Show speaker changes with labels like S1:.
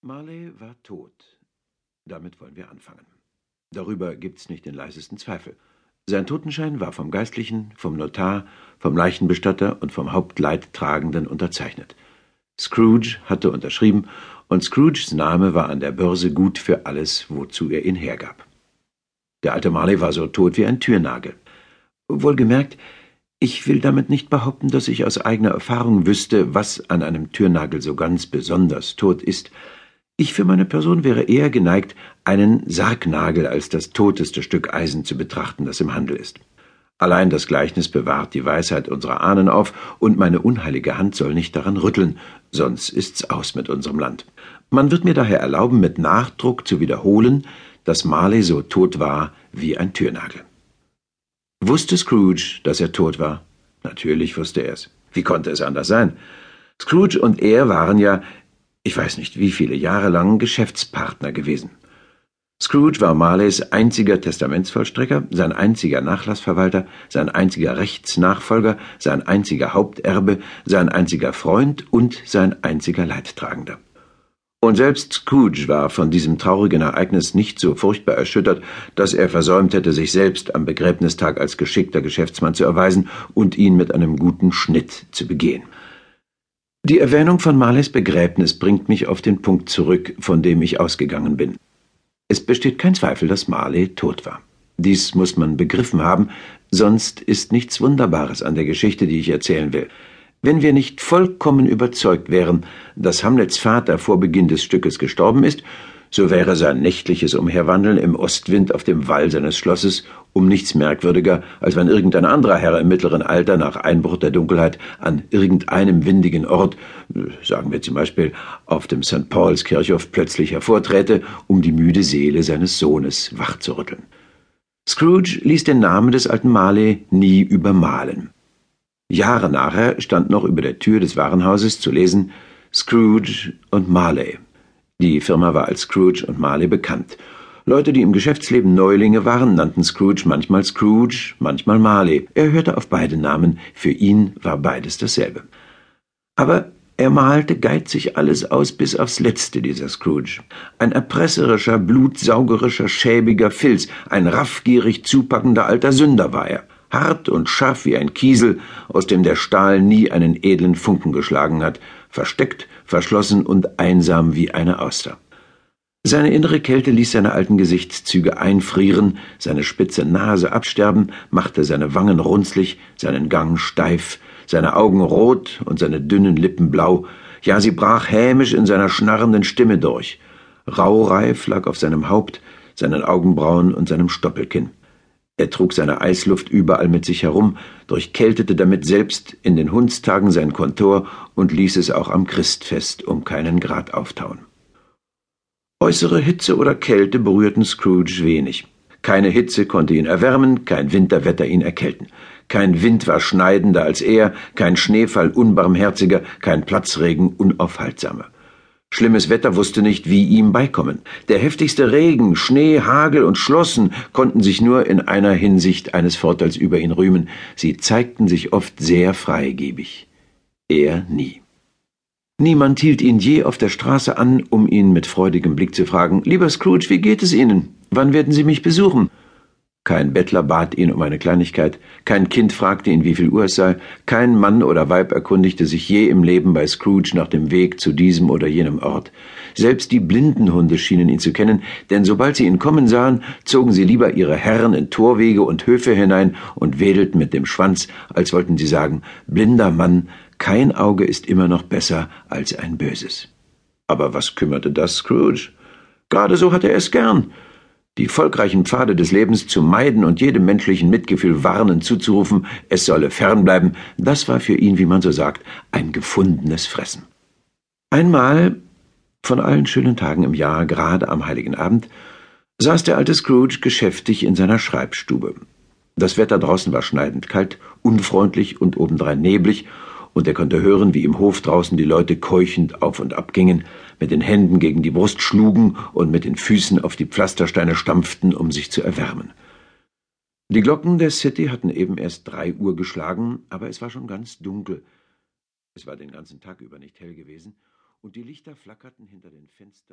S1: Marley war tot. Damit wollen wir anfangen. Darüber gibt's nicht den leisesten Zweifel. Sein Totenschein war vom Geistlichen, vom Notar, vom Leichenbestatter und vom Hauptleidtragenden unterzeichnet. Scrooge hatte unterschrieben, und Scrooges Name war an der Börse gut für alles, wozu er ihn hergab. Der alte Marley war so tot wie ein Türnagel. Wohlgemerkt, ich will damit nicht behaupten, dass ich aus eigener Erfahrung wüsste, was an einem Türnagel so ganz besonders tot ist, ich für meine Person wäre eher geneigt, einen Sargnagel als das toteste Stück Eisen zu betrachten, das im Handel ist. Allein das Gleichnis bewahrt die Weisheit unserer Ahnen auf, und meine unheilige Hand soll nicht daran rütteln, sonst ist's aus mit unserem Land. Man wird mir daher erlauben, mit Nachdruck zu wiederholen, dass Marley so tot war wie ein Türnagel. Wusste Scrooge, dass er tot war? Natürlich wusste er es. Wie konnte es anders sein? Scrooge und er waren ja ich weiß nicht wie viele Jahre lang Geschäftspartner gewesen. Scrooge war Marleys einziger Testamentsvollstrecker, sein einziger Nachlassverwalter, sein einziger Rechtsnachfolger, sein einziger Haupterbe, sein einziger Freund und sein einziger Leidtragender. Und selbst Scrooge war von diesem traurigen Ereignis nicht so furchtbar erschüttert, dass er versäumt hätte, sich selbst am Begräbnistag als geschickter Geschäftsmann zu erweisen und ihn mit einem guten Schnitt zu begehen. Die Erwähnung von Marleys Begräbnis bringt mich auf den Punkt zurück, von dem ich ausgegangen bin. Es besteht kein Zweifel, dass Marley tot war. Dies muss man begriffen haben, sonst ist nichts Wunderbares an der Geschichte, die ich erzählen will. Wenn wir nicht vollkommen überzeugt wären, dass Hamlets Vater vor Beginn des Stückes gestorben ist, so wäre sein nächtliches Umherwandeln im Ostwind auf dem Wall seines Schlosses um nichts merkwürdiger, als wenn irgendein anderer Herr im mittleren Alter nach Einbruch der Dunkelheit an irgendeinem windigen Ort, sagen wir zum Beispiel auf dem St. Pauls Kirchhof, plötzlich hervorträte, um die müde Seele seines Sohnes wachzurütteln. Scrooge ließ den Namen des alten Marley nie übermalen. Jahre nachher stand noch über der Tür des Warenhauses zu lesen Scrooge und Marley. Die Firma war als Scrooge und Marley bekannt. Leute, die im Geschäftsleben Neulinge waren, nannten Scrooge manchmal Scrooge, manchmal Marley. Er hörte auf beide Namen, für ihn war beides dasselbe. Aber er malte geizig alles aus bis aufs Letzte, dieser Scrooge. Ein erpresserischer, blutsaugerischer, schäbiger Filz, ein raffgierig zupackender alter Sünder war er. Hart und scharf wie ein Kiesel, aus dem der Stahl nie einen edlen Funken geschlagen hat, versteckt, verschlossen und einsam wie eine Auster. Seine innere Kälte ließ seine alten Gesichtszüge einfrieren, seine spitze Nase absterben, machte seine Wangen runzlig, seinen Gang steif, seine Augen rot und seine dünnen Lippen blau, ja, sie brach hämisch in seiner schnarrenden Stimme durch. Raureif lag auf seinem Haupt, seinen Augenbrauen und seinem Stoppelkinn. Er trug seine Eisluft überall mit sich herum, durchkältete damit selbst in den Hundstagen sein Kontor und ließ es auch am Christfest um keinen Grad auftauen. Äußere Hitze oder Kälte berührten Scrooge wenig. Keine Hitze konnte ihn erwärmen, kein Winterwetter ihn erkälten. Kein Wind war schneidender als er, kein Schneefall unbarmherziger, kein Platzregen unaufhaltsamer. Schlimmes Wetter wusste nicht, wie ihm beikommen. Der heftigste Regen, Schnee, Hagel und Schlossen konnten sich nur in einer Hinsicht eines Vorteils über ihn rühmen. Sie zeigten sich oft sehr freigebig. Er nie. Niemand hielt ihn je auf der Straße an, um ihn mit freudigem Blick zu fragen Lieber Scrooge, wie geht es Ihnen? Wann werden Sie mich besuchen? Kein Bettler bat ihn um eine Kleinigkeit, kein Kind fragte ihn, wie viel Uhr es sei, kein Mann oder Weib erkundigte sich je im Leben bei Scrooge nach dem Weg zu diesem oder jenem Ort. Selbst die Blindenhunde schienen ihn zu kennen, denn sobald sie ihn kommen sahen, zogen sie lieber ihre Herren in Torwege und Höfe hinein und wedelten mit dem Schwanz, als wollten sie sagen, blinder Mann, kein Auge ist immer noch besser als ein böses. Aber was kümmerte das Scrooge? Gerade so hatte er es gern die volkreichen Pfade des Lebens zu meiden und jedem menschlichen Mitgefühl warnend zuzurufen, es solle fernbleiben, das war für ihn, wie man so sagt, ein gefundenes Fressen. Einmal, von allen schönen Tagen im Jahr, gerade am heiligen Abend, saß der alte Scrooge geschäftig in seiner Schreibstube. Das Wetter draußen war schneidend kalt, unfreundlich und obendrein neblig, und er konnte hören, wie im Hof draußen die Leute keuchend auf und ab gingen, mit den Händen gegen die Brust schlugen und mit den Füßen auf die Pflastersteine stampften, um sich zu erwärmen. Die Glocken der City hatten eben erst drei Uhr geschlagen, aber es war schon ganz dunkel. Es war den ganzen Tag über nicht hell gewesen, und die Lichter flackerten hinter den Fenstern